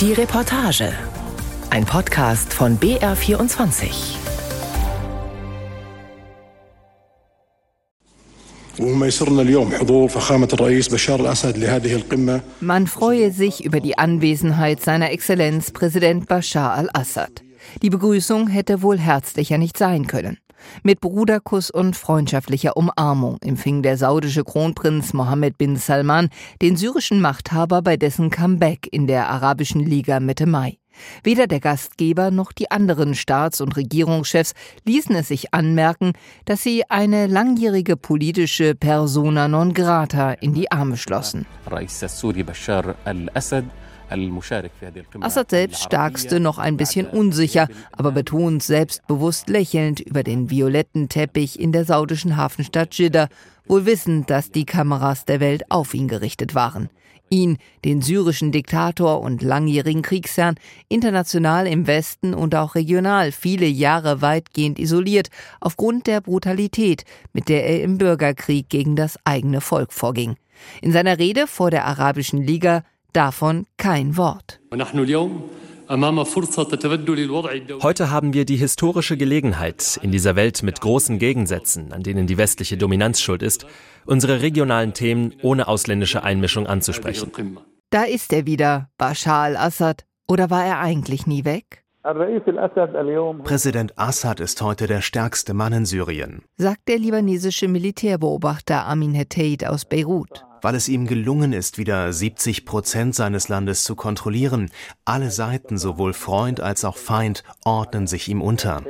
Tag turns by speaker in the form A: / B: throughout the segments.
A: Die Reportage. Ein Podcast von BR24.
B: Man freue sich über die Anwesenheit seiner Exzellenz Präsident Bashar al-Assad. Die Begrüßung hätte wohl herzlicher nicht sein können. Mit Bruderkuss und freundschaftlicher Umarmung empfing der saudische Kronprinz Mohammed bin Salman den syrischen Machthaber bei dessen Comeback in der Arabischen Liga Mitte Mai. Weder der Gastgeber noch die anderen Staats- und Regierungschefs ließen es sich anmerken, dass sie eine langjährige politische Persona non grata in die Arme schlossen. Assad selbst starkste noch ein bisschen unsicher, aber betont selbstbewusst lächelnd über den violetten Teppich in der saudischen Hafenstadt Jeddah, wohl wissend, dass die Kameras der Welt auf ihn gerichtet waren. Ihn, den syrischen Diktator und langjährigen Kriegsherrn, international im Westen und auch regional viele Jahre weitgehend isoliert, aufgrund der Brutalität, mit der er im Bürgerkrieg gegen das eigene Volk vorging. In seiner Rede vor der Arabischen Liga Davon kein Wort.
C: Heute haben wir die historische Gelegenheit, in dieser Welt mit großen Gegensätzen, an denen die westliche Dominanz schuld ist, unsere regionalen Themen ohne ausländische Einmischung anzusprechen.
B: Da ist er wieder, Bashar al-Assad. Oder war er eigentlich nie weg?
D: Präsident Assad ist heute der stärkste Mann in Syrien,
B: sagt der libanesische Militärbeobachter Amin Heteit aus Beirut
D: weil es ihm gelungen ist, wieder 70 Prozent seines Landes zu kontrollieren. Alle Seiten, sowohl Freund als auch Feind, ordnen sich ihm unter.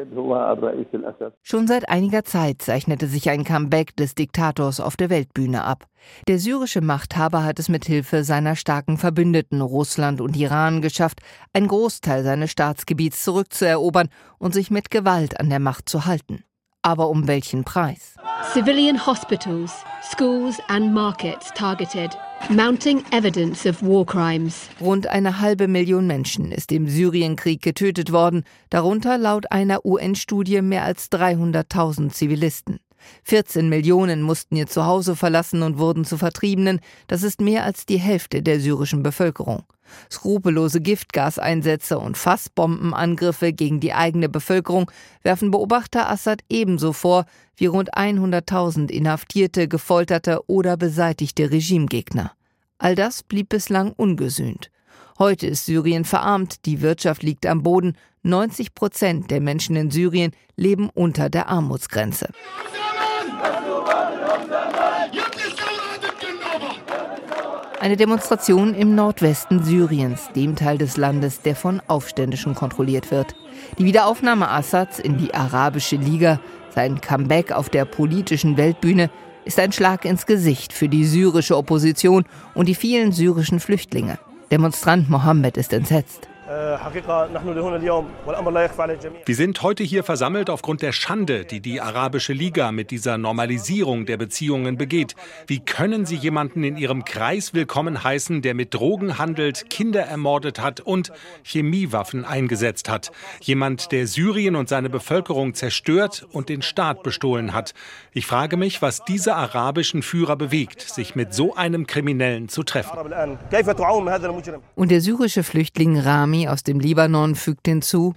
B: Schon seit einiger Zeit zeichnete sich ein Comeback des Diktators auf der Weltbühne ab. Der syrische Machthaber hat es mit Hilfe seiner starken Verbündeten Russland und Iran geschafft, einen Großteil seines Staatsgebiets zurückzuerobern und sich mit Gewalt an der Macht zu halten. Aber um welchen Preis?
E: Civilian hospitals, schools and markets targeted. Mounting evidence of war crimes.
B: Rund eine halbe Million Menschen ist im Syrienkrieg getötet worden, darunter laut einer UN-Studie mehr als 300.000 Zivilisten. 14 Millionen mussten ihr Zuhause verlassen und wurden zu Vertriebenen. Das ist mehr als die Hälfte der syrischen Bevölkerung. Skrupellose Giftgaseinsätze und Fassbombenangriffe gegen die eigene Bevölkerung werfen Beobachter Assad ebenso vor wie rund 100.000 inhaftierte, gefolterte oder beseitigte Regimegegner. All das blieb bislang ungesühnt. Heute ist Syrien verarmt, die Wirtschaft liegt am Boden, 90 Prozent der Menschen in Syrien leben unter der Armutsgrenze. Eine Demonstration im Nordwesten Syriens, dem Teil des Landes, der von Aufständischen kontrolliert wird. Die Wiederaufnahme Assads in die Arabische Liga, sein Comeback auf der politischen Weltbühne, ist ein Schlag ins Gesicht für die syrische Opposition und die vielen syrischen Flüchtlinge. Demonstrant Mohammed ist entsetzt.
F: Wir sind heute hier versammelt aufgrund der Schande, die die Arabische Liga mit dieser Normalisierung der Beziehungen begeht. Wie können Sie jemanden in Ihrem Kreis willkommen heißen, der mit Drogen handelt, Kinder ermordet hat und Chemiewaffen eingesetzt hat? Jemand, der Syrien und seine Bevölkerung zerstört und den Staat bestohlen hat. Ich frage mich, was diese arabischen Führer bewegt, sich mit so einem Kriminellen zu treffen.
B: Und der syrische Flüchtling Rami aus dem Libanon fügt hinzu,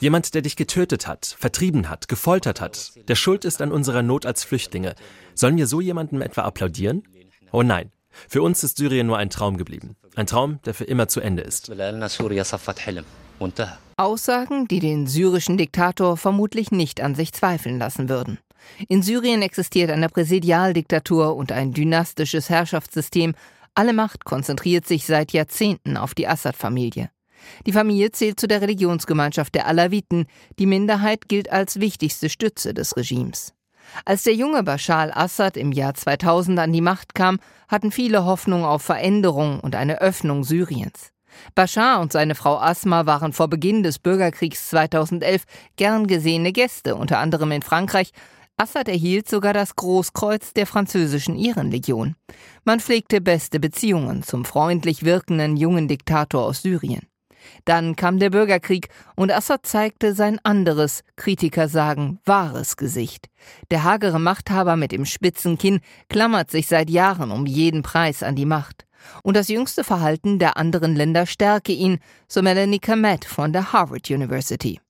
C: Jemand, der dich getötet hat, vertrieben hat, gefoltert hat, der schuld ist an unserer Not als Flüchtlinge. Sollen wir so jemandem etwa applaudieren? Oh nein. Für uns ist Syrien nur ein Traum geblieben. Ein Traum, der für immer zu Ende ist.
B: Aussagen, die den syrischen Diktator vermutlich nicht an sich zweifeln lassen würden. In Syrien existiert eine Präsidialdiktatur und ein dynastisches Herrschaftssystem, alle Macht konzentriert sich seit Jahrzehnten auf die Assad-Familie. Die Familie zählt zu der Religionsgemeinschaft der Alawiten, die Minderheit gilt als wichtigste Stütze des Regimes. Als der junge Bashar al-Assad im Jahr 2000 an die Macht kam, hatten viele Hoffnung auf Veränderung und eine Öffnung Syriens. Bashar und seine Frau Asma waren vor Beginn des Bürgerkriegs 2011 gern gesehene Gäste, unter anderem in Frankreich, Assad erhielt sogar das Großkreuz der französischen Ehrenlegion. Man pflegte beste Beziehungen zum freundlich wirkenden jungen Diktator aus Syrien. Dann kam der Bürgerkrieg und Assad zeigte sein anderes, Kritiker sagen, wahres Gesicht. Der hagere Machthaber mit dem spitzen Kinn klammert sich seit Jahren um jeden Preis an die Macht. Und das jüngste Verhalten der anderen Länder stärke ihn, so Melanie Kamet von der Harvard University.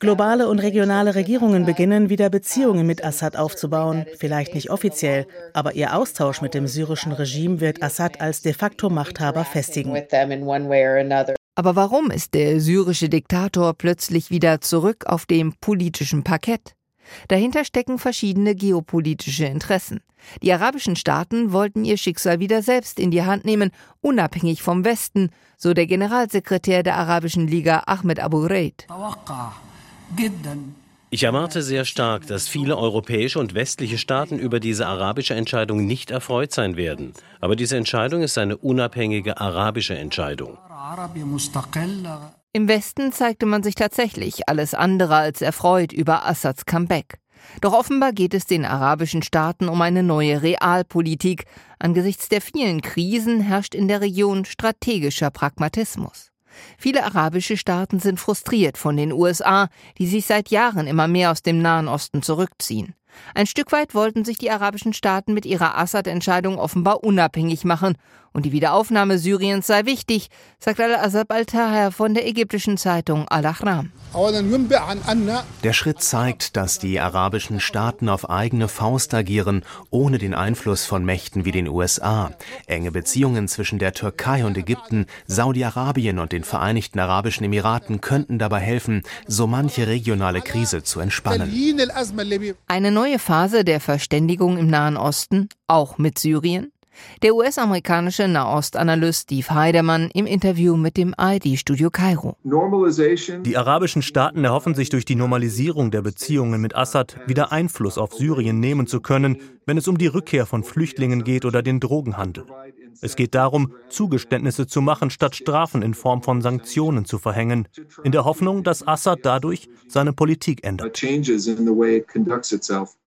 G: Globale und regionale Regierungen beginnen wieder Beziehungen mit Assad aufzubauen, vielleicht nicht offiziell, aber ihr Austausch mit dem syrischen Regime wird Assad als de facto Machthaber festigen.
B: Aber warum ist der syrische Diktator plötzlich wieder zurück auf dem politischen Parkett? Dahinter stecken verschiedene geopolitische Interessen. Die arabischen Staaten wollten ihr Schicksal wieder selbst in die Hand nehmen, unabhängig vom Westen, so der Generalsekretär der Arabischen Liga Ahmed Abu Reid.
H: Ich erwarte sehr stark, dass viele europäische und westliche Staaten über diese arabische Entscheidung nicht erfreut sein werden. Aber diese Entscheidung ist eine unabhängige arabische Entscheidung.
B: Im Westen zeigte man sich tatsächlich alles andere als erfreut über Assads Comeback. Doch offenbar geht es den arabischen Staaten um eine neue Realpolitik. Angesichts der vielen Krisen herrscht in der Region strategischer Pragmatismus. Viele arabische Staaten sind frustriert von den USA, die sich seit Jahren immer mehr aus dem Nahen Osten zurückziehen. Ein Stück weit wollten sich die arabischen Staaten mit ihrer Assad-Entscheidung offenbar unabhängig machen. Und die Wiederaufnahme Syriens sei wichtig, sagt Al-Azab al-Taher von der ägyptischen Zeitung Al-Ahram.
D: Der Schritt zeigt, dass die arabischen Staaten auf eigene Faust agieren, ohne den Einfluss von Mächten wie den USA. Enge Beziehungen zwischen der Türkei und Ägypten, Saudi-Arabien und den Vereinigten Arabischen Emiraten könnten dabei helfen, so manche regionale Krise zu entspannen.
B: Eine neue Phase der Verständigung im Nahen Osten, auch mit Syrien? Der US-amerikanische Nahostanalyst Steve Heidemann im Interview mit dem ID-Studio Kairo.
I: Die arabischen Staaten erhoffen sich durch die Normalisierung der Beziehungen mit Assad wieder Einfluss auf Syrien nehmen zu können, wenn es um die Rückkehr von Flüchtlingen geht oder den Drogenhandel. Es geht darum, Zugeständnisse zu machen, statt Strafen in Form von Sanktionen zu verhängen, in der Hoffnung, dass Assad dadurch seine Politik ändert.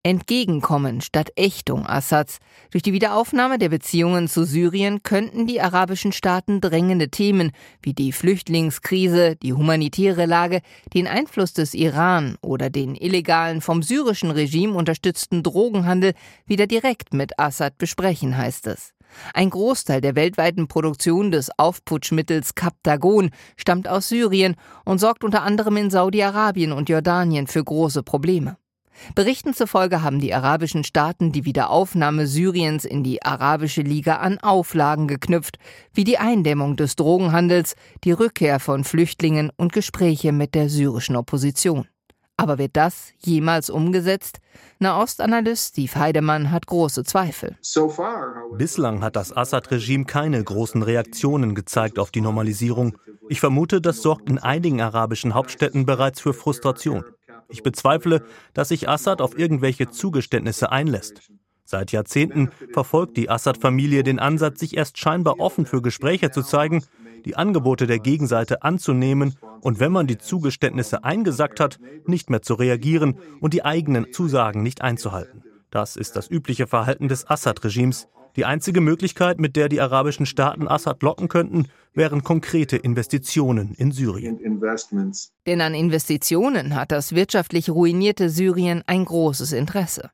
B: Entgegenkommen statt Ächtung Assads. Durch die Wiederaufnahme der Beziehungen zu Syrien könnten die arabischen Staaten drängende Themen wie die Flüchtlingskrise, die humanitäre Lage, den Einfluss des Iran oder den illegalen vom syrischen Regime unterstützten Drogenhandel wieder direkt mit Assad besprechen, heißt es. Ein Großteil der weltweiten Produktion des Aufputschmittels Captagon stammt aus Syrien und sorgt unter anderem in Saudi-Arabien und Jordanien für große Probleme. Berichten zufolge haben die arabischen Staaten die Wiederaufnahme Syriens in die Arabische Liga an Auflagen geknüpft, wie die Eindämmung des Drogenhandels, die Rückkehr von Flüchtlingen und Gespräche mit der syrischen Opposition. Aber wird das jemals umgesetzt? Nahostanalyst Steve Heidemann hat große Zweifel.
I: Bislang hat das Assad-Regime keine großen Reaktionen gezeigt auf die Normalisierung. Ich vermute, das sorgt in einigen arabischen Hauptstädten bereits für Frustration. Ich bezweifle, dass sich Assad auf irgendwelche Zugeständnisse einlässt. Seit Jahrzehnten verfolgt die Assad-Familie den Ansatz, sich erst scheinbar offen für Gespräche zu zeigen, die Angebote der Gegenseite anzunehmen und wenn man die Zugeständnisse eingesackt hat, nicht mehr zu reagieren und die eigenen Zusagen nicht einzuhalten. Das ist das übliche Verhalten des Assad-Regimes. Die einzige Möglichkeit, mit der die arabischen Staaten Assad locken könnten, wären konkrete Investitionen in Syrien.
B: Denn an Investitionen hat das wirtschaftlich ruinierte Syrien ein großes Interesse.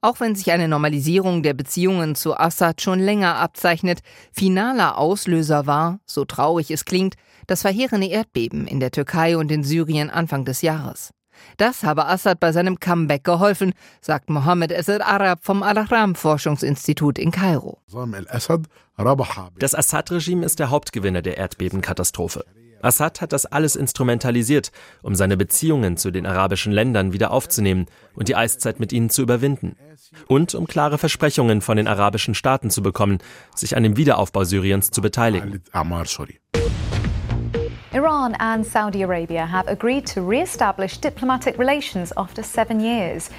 B: Auch wenn sich eine Normalisierung der Beziehungen zu Assad schon länger abzeichnet, finaler Auslöser war, so traurig es klingt, das verheerende Erdbeben in der Türkei und in Syrien Anfang des Jahres. Das habe Assad bei seinem Comeback geholfen, sagt Mohammed Esed Arab vom Al-Ahram-Forschungsinstitut in Kairo.
C: Das Assad-Regime ist der Hauptgewinner der Erdbebenkatastrophe. Assad hat das alles instrumentalisiert, um seine Beziehungen zu den arabischen Ländern wieder aufzunehmen und die Eiszeit mit ihnen zu überwinden. Und um klare Versprechungen von den arabischen Staaten zu bekommen, sich an dem Wiederaufbau Syriens zu beteiligen.
J: Iran and Saudi Arabia have agreed to re-establish diplomatic relations after seven years.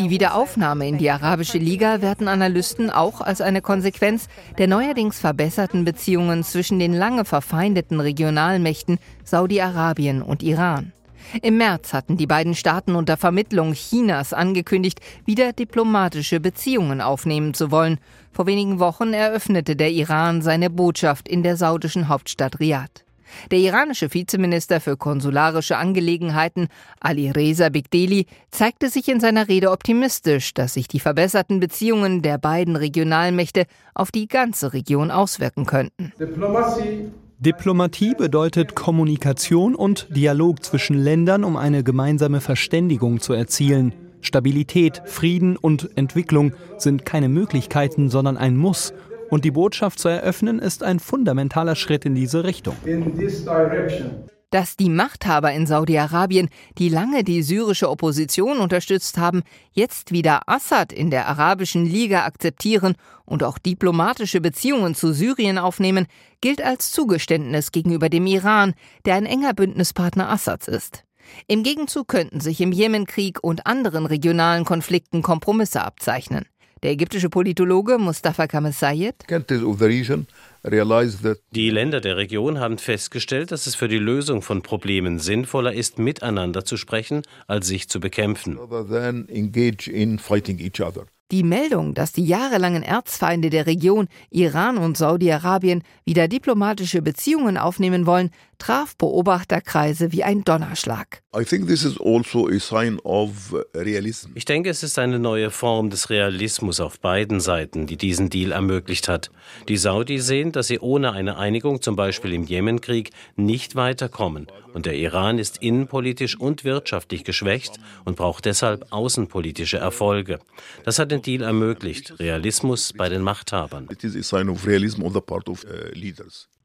B: Die Wiederaufnahme in die Arabische Liga werten Analysten auch als eine Konsequenz der neuerdings verbesserten Beziehungen zwischen den lange verfeindeten Regionalmächten Saudi-Arabien und Iran. Im März hatten die beiden Staaten unter Vermittlung Chinas angekündigt, wieder diplomatische Beziehungen aufnehmen zu wollen. Vor wenigen Wochen eröffnete der Iran seine Botschaft in der saudischen Hauptstadt Riyadh. Der iranische Vizeminister für konsularische Angelegenheiten Ali Reza Bigdeli zeigte sich in seiner Rede optimistisch, dass sich die verbesserten Beziehungen der beiden Regionalmächte auf die ganze Region auswirken könnten.
K: Diplomatie bedeutet Kommunikation und Dialog zwischen Ländern, um eine gemeinsame Verständigung zu erzielen. Stabilität, Frieden und Entwicklung sind keine Möglichkeiten, sondern ein Muss, und die Botschaft zu eröffnen, ist ein fundamentaler Schritt in diese Richtung.
B: Dass die Machthaber in Saudi-Arabien, die lange die syrische Opposition unterstützt haben, jetzt wieder Assad in der Arabischen Liga akzeptieren und auch diplomatische Beziehungen zu Syrien aufnehmen, gilt als Zugeständnis gegenüber dem Iran, der ein enger Bündnispartner Assads ist. Im Gegenzug könnten sich im Jemenkrieg und anderen regionalen Konflikten Kompromisse abzeichnen. Der ägyptische Politologe Mustafa Kamal Sayed
H: die Länder der Region haben festgestellt, dass es für die Lösung von Problemen sinnvoller ist, miteinander zu sprechen, als sich zu bekämpfen.
B: Die Meldung, dass die jahrelangen Erzfeinde der Region, Iran und Saudi-Arabien, wieder diplomatische Beziehungen aufnehmen wollen, traf Beobachterkreise wie ein Donnerschlag.
H: Also ich denke, es ist eine neue Form des Realismus auf beiden Seiten, die diesen Deal ermöglicht hat. Die Saudis sehen, dass sie ohne eine Einigung, zum Beispiel im Jemenkrieg, nicht weiterkommen. Und der Iran ist innenpolitisch und wirtschaftlich geschwächt und braucht deshalb außenpolitische Erfolge. Das hat den Deal ermöglicht. Realismus bei den Machthabern.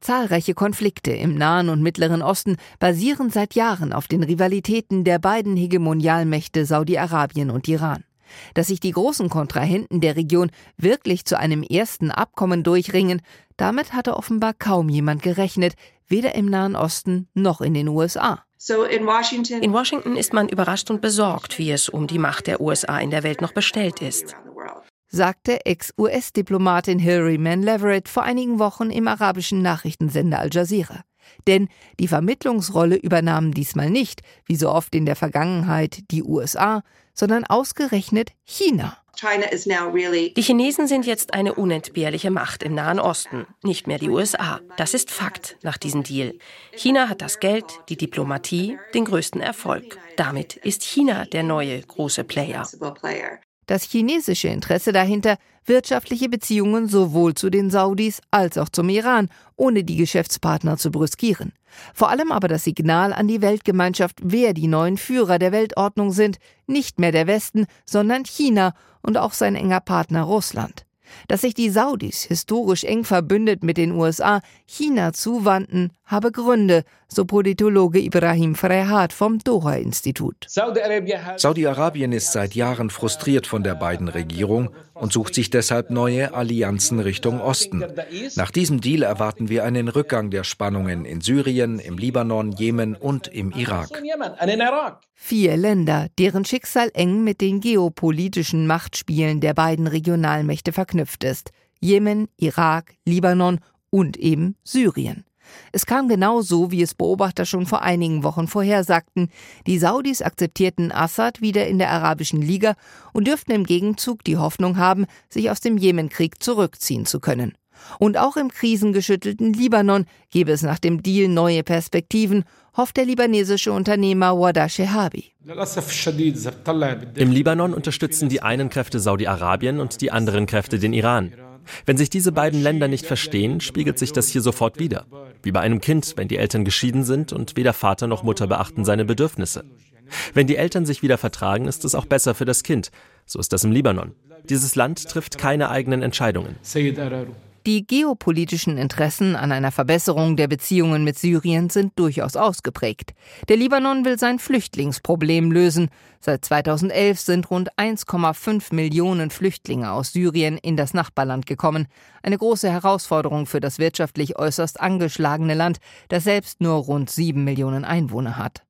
B: Zahlreiche Konflikte im Nahen und Mittleren Osten basieren seit Jahren auf den Rivalitäten der beiden Hegemonialmächte Saudi-Arabien und Iran. Dass sich die großen Kontrahenten der Region wirklich zu einem ersten Abkommen durchringen, damit hatte offenbar kaum jemand gerechnet, weder im Nahen Osten noch in den USA.
L: In Washington ist man überrascht und besorgt, wie es um die Macht der USA in der Welt noch bestellt ist
B: sagte Ex-US-Diplomatin Hilary Mann Leverett vor einigen Wochen im arabischen Nachrichtensender Al Jazeera. Denn die Vermittlungsrolle übernahmen diesmal nicht, wie so oft in der Vergangenheit, die USA, sondern ausgerechnet China.
L: Die Chinesen sind jetzt eine unentbehrliche Macht im Nahen Osten, nicht mehr die USA. Das ist Fakt nach diesem Deal. China hat das Geld, die Diplomatie, den größten Erfolg. Damit ist China der neue große Player.
B: Das chinesische Interesse dahinter, wirtschaftliche Beziehungen sowohl zu den Saudis als auch zum Iran, ohne die Geschäftspartner zu brüskieren. Vor allem aber das Signal an die Weltgemeinschaft, wer die neuen Führer der Weltordnung sind, nicht mehr der Westen, sondern China und auch sein enger Partner Russland. Dass sich die Saudis historisch eng verbündet mit den USA China zuwandten, habe Gründe, so Politologe Ibrahim Frehat vom Doha-Institut.
M: Saudi-Arabien ist seit Jahren frustriert von der beiden Regierung und sucht sich deshalb neue Allianzen Richtung Osten. Nach diesem Deal erwarten wir einen Rückgang der Spannungen in Syrien, im Libanon, Jemen und im Irak.
B: Vier Länder, deren Schicksal eng mit den geopolitischen Machtspielen der beiden Regionalmächte verknüpft ist. Jemen, Irak, Libanon und eben Syrien. Es kam genau so, wie es Beobachter schon vor einigen Wochen vorhersagten. Die Saudis akzeptierten Assad wieder in der Arabischen Liga und dürften im Gegenzug die Hoffnung haben, sich aus dem Jemenkrieg zurückziehen zu können. Und auch im krisengeschüttelten Libanon gebe es nach dem Deal neue Perspektiven, hofft der libanesische Unternehmer Wada Shehabi.
C: Im Libanon unterstützen die einen Kräfte Saudi-Arabien und die anderen Kräfte den Iran. Wenn sich diese beiden Länder nicht verstehen, spiegelt sich das hier sofort wieder. Wie bei einem Kind, wenn die Eltern geschieden sind und weder Vater noch Mutter beachten seine Bedürfnisse. Wenn die Eltern sich wieder vertragen, ist es auch besser für das Kind. So ist das im Libanon. Dieses Land trifft keine eigenen Entscheidungen.
B: Die geopolitischen Interessen an einer Verbesserung der Beziehungen mit Syrien sind durchaus ausgeprägt. Der Libanon will sein Flüchtlingsproblem lösen. Seit 2011 sind rund 1,5 Millionen Flüchtlinge aus Syrien in das Nachbarland gekommen. Eine große Herausforderung für das wirtschaftlich äußerst angeschlagene Land, das selbst nur rund sieben Millionen Einwohner hat.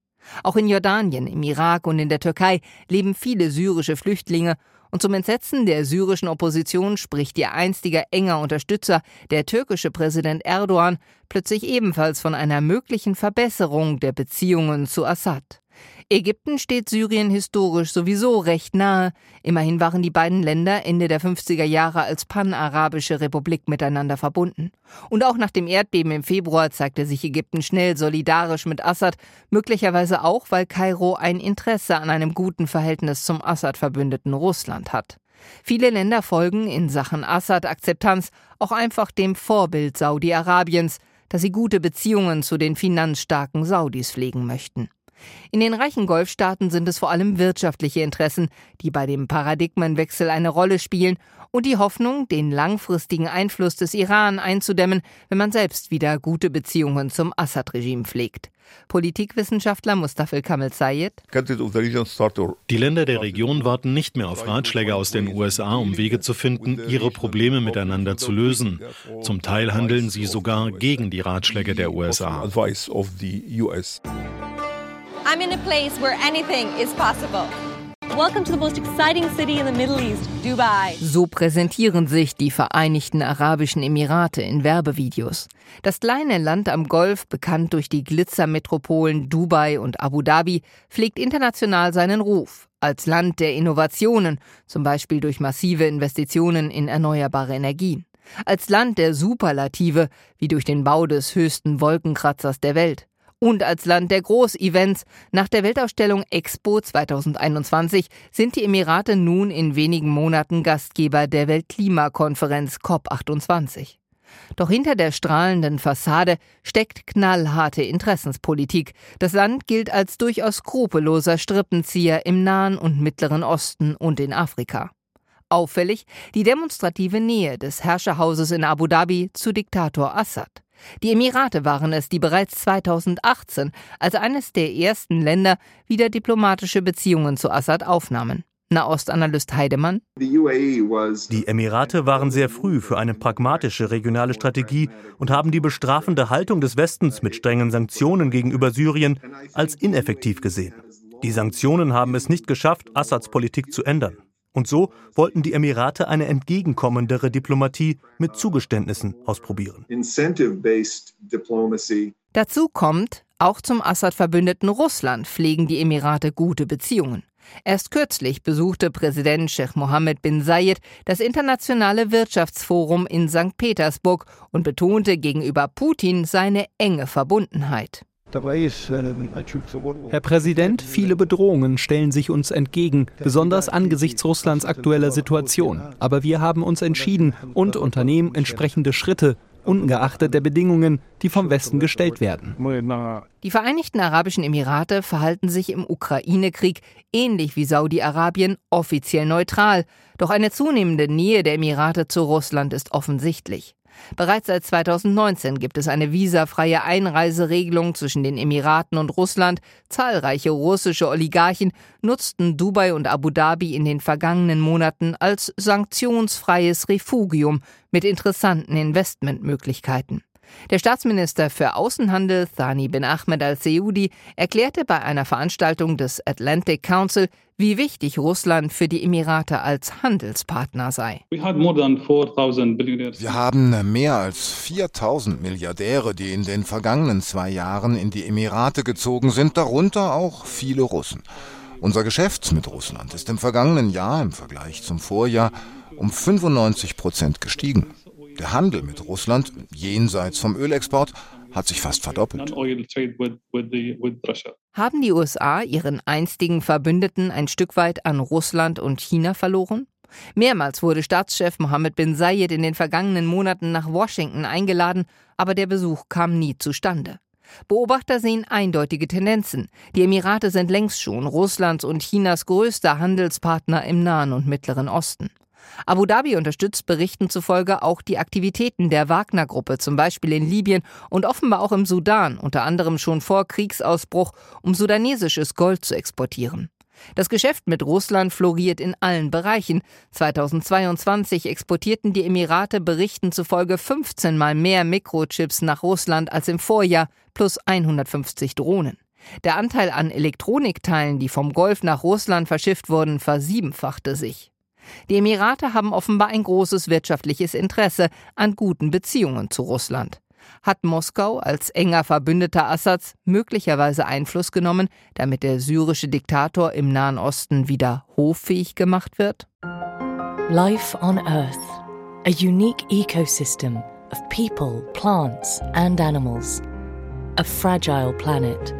B: Auch in Jordanien, im Irak und in der Türkei leben viele syrische Flüchtlinge und zum Entsetzen der syrischen Opposition spricht ihr einstiger enger Unterstützer, der türkische Präsident Erdogan, plötzlich ebenfalls von einer möglichen Verbesserung der Beziehungen zu Assad. Ägypten steht Syrien historisch sowieso recht nahe. Immerhin waren die beiden Länder Ende der 50er Jahre als panarabische Republik miteinander verbunden. Und auch nach dem Erdbeben im Februar zeigte sich Ägypten schnell solidarisch mit Assad, möglicherweise auch, weil Kairo ein Interesse an einem guten Verhältnis zum Assad-Verbündeten Russland hat. Viele Länder folgen in Sachen Assad-Akzeptanz auch einfach dem Vorbild Saudi-Arabiens, dass sie gute Beziehungen zu den finanzstarken Saudis pflegen möchten. In den reichen Golfstaaten sind es vor allem wirtschaftliche Interessen, die bei dem Paradigmenwechsel eine Rolle spielen und die Hoffnung, den langfristigen Einfluss des Iran einzudämmen, wenn man selbst wieder gute Beziehungen zum Assad-Regime pflegt. Politikwissenschaftler Mustafa Kamel Sayed.
N: Die Länder der Region warten nicht mehr auf Ratschläge aus den USA, um Wege zu finden, ihre Probleme miteinander zu lösen. Zum Teil handeln sie sogar gegen die Ratschläge der USA.
O: I'm in a place where anything is possible. Welcome to the most exciting city in the Middle East, Dubai.
B: So präsentieren sich die Vereinigten Arabischen Emirate in Werbevideos. Das kleine Land am Golf, bekannt durch die Glitzermetropolen Dubai und Abu Dhabi, pflegt international seinen Ruf als Land der Innovationen, zum Beispiel durch massive Investitionen in erneuerbare Energien. Als Land der Superlative, wie durch den Bau des höchsten Wolkenkratzers der Welt und als Land der Großevents. Nach der Weltausstellung Expo 2021 sind die Emirate nun in wenigen Monaten Gastgeber der Weltklimakonferenz COP28. Doch hinter der strahlenden Fassade steckt knallharte Interessenspolitik. Das Land gilt als durchaus skrupelloser Strippenzieher im Nahen und Mittleren Osten und in Afrika. Auffällig die demonstrative Nähe des Herrscherhauses in Abu Dhabi zu Diktator Assad. Die Emirate waren es, die bereits 2018 als eines der ersten Länder wieder diplomatische Beziehungen zu Assad aufnahmen. Nahostanalyst Heidemann.
I: Die Emirate waren sehr früh für eine pragmatische regionale Strategie und haben die bestrafende Haltung des Westens mit strengen Sanktionen gegenüber Syrien als ineffektiv gesehen. Die Sanktionen haben es nicht geschafft, Assads Politik zu ändern. Und so wollten die Emirate eine entgegenkommendere Diplomatie mit Zugeständnissen ausprobieren.
B: Dazu kommt, auch zum Assad-Verbündeten Russland pflegen die Emirate gute Beziehungen. Erst kürzlich besuchte Präsident Sheikh Mohammed bin Zayed das Internationale Wirtschaftsforum in St. Petersburg und betonte gegenüber Putin seine enge Verbundenheit.
K: Herr Präsident, viele Bedrohungen stellen sich uns entgegen, besonders angesichts Russlands aktueller Situation. Aber wir haben uns entschieden und unternehmen entsprechende Schritte, ungeachtet der Bedingungen, die vom Westen gestellt werden.
B: Die Vereinigten Arabischen Emirate verhalten sich im Ukraine-Krieg ähnlich wie Saudi-Arabien offiziell neutral. Doch eine zunehmende Nähe der Emirate zu Russland ist offensichtlich. Bereits seit 2019 gibt es eine visafreie Einreiseregelung zwischen den Emiraten und Russland. Zahlreiche russische Oligarchen nutzten Dubai und Abu Dhabi in den vergangenen Monaten als sanktionsfreies Refugium mit interessanten Investmentmöglichkeiten. Der Staatsminister für Außenhandel Thani bin Ahmed al-Seudi erklärte bei einer Veranstaltung des Atlantic Council, wie wichtig Russland für die Emirate als Handelspartner sei.
P: Wir haben mehr als 4000 Milliardäre, die in den vergangenen zwei Jahren in die Emirate gezogen sind, darunter auch viele Russen. Unser Geschäft mit Russland ist im vergangenen Jahr im Vergleich zum Vorjahr um 95 Prozent gestiegen. Der Handel mit Russland jenseits vom Ölexport hat sich fast verdoppelt.
B: Haben die USA ihren einstigen Verbündeten ein Stück weit an Russland und China verloren? Mehrmals wurde Staatschef Mohammed bin Zayed in den vergangenen Monaten nach Washington eingeladen, aber der Besuch kam nie zustande. Beobachter sehen eindeutige Tendenzen. Die Emirate sind längst schon Russlands und Chinas größter Handelspartner im Nahen und Mittleren Osten. Abu Dhabi unterstützt Berichten zufolge auch die Aktivitäten der Wagner-Gruppe, zum Beispiel in Libyen und offenbar auch im Sudan, unter anderem schon vor Kriegsausbruch, um sudanesisches Gold zu exportieren. Das Geschäft mit Russland floriert in allen Bereichen. 2022 exportierten die Emirate Berichten zufolge 15 mal mehr Mikrochips nach Russland als im Vorjahr, plus 150 Drohnen. Der Anteil an Elektronikteilen, die vom Golf nach Russland verschifft wurden, versiebenfachte sich. Die Emirate haben offenbar ein großes wirtschaftliches Interesse an guten Beziehungen zu Russland. Hat Moskau als enger Verbündeter Assads möglicherweise Einfluss genommen, damit der syrische Diktator im Nahen Osten wieder hoffähig gemacht wird?
Q: Life on Earth, a unique ecosystem of people, plants and animals. A fragile planet.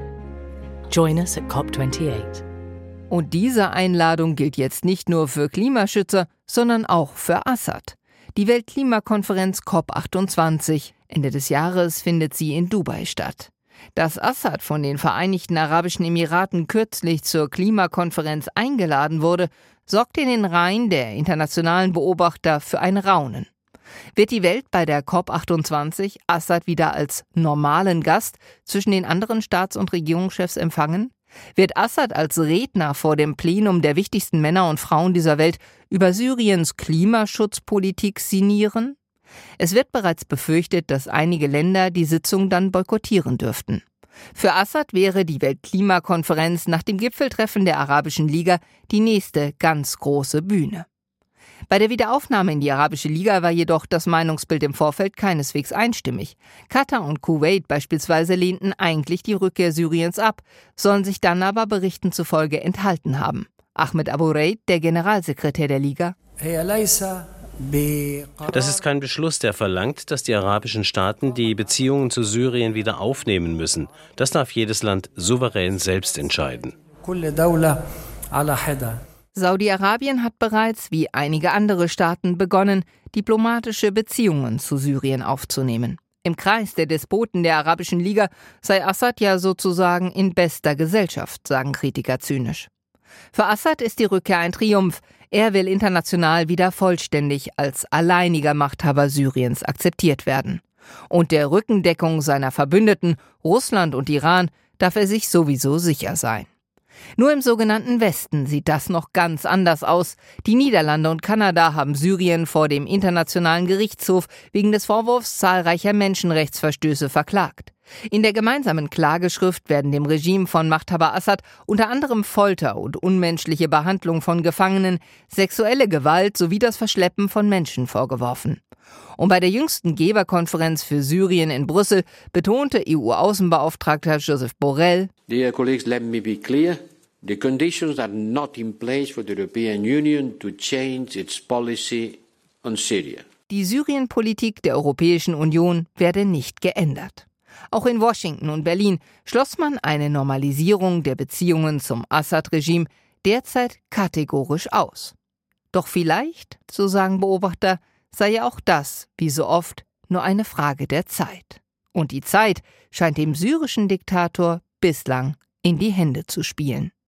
Q: Join us at COP28.
B: Und diese Einladung gilt jetzt nicht nur für Klimaschützer, sondern auch für Assad. Die Weltklimakonferenz COP28 Ende des Jahres findet sie in Dubai statt. Dass Assad von den Vereinigten Arabischen Emiraten kürzlich zur Klimakonferenz eingeladen wurde, sorgt in den Reihen der internationalen Beobachter für ein Raunen. Wird die Welt bei der COP28 Assad wieder als normalen Gast zwischen den anderen Staats- und Regierungschefs empfangen? Wird Assad als Redner vor dem Plenum der wichtigsten Männer und Frauen dieser Welt über Syriens Klimaschutzpolitik sinnieren? Es wird bereits befürchtet, dass einige Länder die Sitzung dann boykottieren dürften. Für Assad wäre die Weltklimakonferenz nach dem Gipfeltreffen der Arabischen Liga die nächste ganz große Bühne. Bei der Wiederaufnahme in die Arabische Liga war jedoch das Meinungsbild im Vorfeld keineswegs einstimmig. Katar und Kuwait beispielsweise lehnten eigentlich die Rückkehr Syriens ab, sollen sich dann aber Berichten zufolge enthalten haben. Ahmed Abu Raid, der Generalsekretär der Liga.
H: Das ist kein Beschluss, der verlangt, dass die arabischen Staaten die Beziehungen zu Syrien wieder aufnehmen müssen. Das darf jedes Land souverän selbst entscheiden.
B: Saudi-Arabien hat bereits, wie einige andere Staaten, begonnen, diplomatische Beziehungen zu Syrien aufzunehmen. Im Kreis der Despoten der Arabischen Liga sei Assad ja sozusagen in bester Gesellschaft, sagen Kritiker zynisch. Für Assad ist die Rückkehr ein Triumph. Er will international wieder vollständig als alleiniger Machthaber Syriens akzeptiert werden. Und der Rückendeckung seiner Verbündeten, Russland und Iran, darf er sich sowieso sicher sein. Nur im sogenannten Westen sieht das noch ganz anders aus. Die Niederlande und Kanada haben Syrien vor dem Internationalen Gerichtshof wegen des Vorwurfs zahlreicher Menschenrechtsverstöße verklagt. In der gemeinsamen Klageschrift werden dem Regime von Machthaber Assad unter anderem Folter und unmenschliche Behandlung von Gefangenen, sexuelle Gewalt sowie das Verschleppen von Menschen vorgeworfen. Und bei der jüngsten Geberkonferenz für Syrien in Brüssel betonte EU-Außenbeauftragter Joseph Borrell,
R: Dear colleagues, let me be clear. The conditions are not in place for the European Union to change its policy on Syria.
B: Die Syrien-Politik der Europäischen Union werde nicht geändert. Auch in Washington und Berlin schloss man eine Normalisierung der Beziehungen zum Assad-Regime derzeit kategorisch aus. Doch vielleicht, so sagen Beobachter, sei ja auch das, wie so oft, nur eine Frage der Zeit. Und die Zeit scheint dem syrischen Diktator bislang in die Hände zu spielen.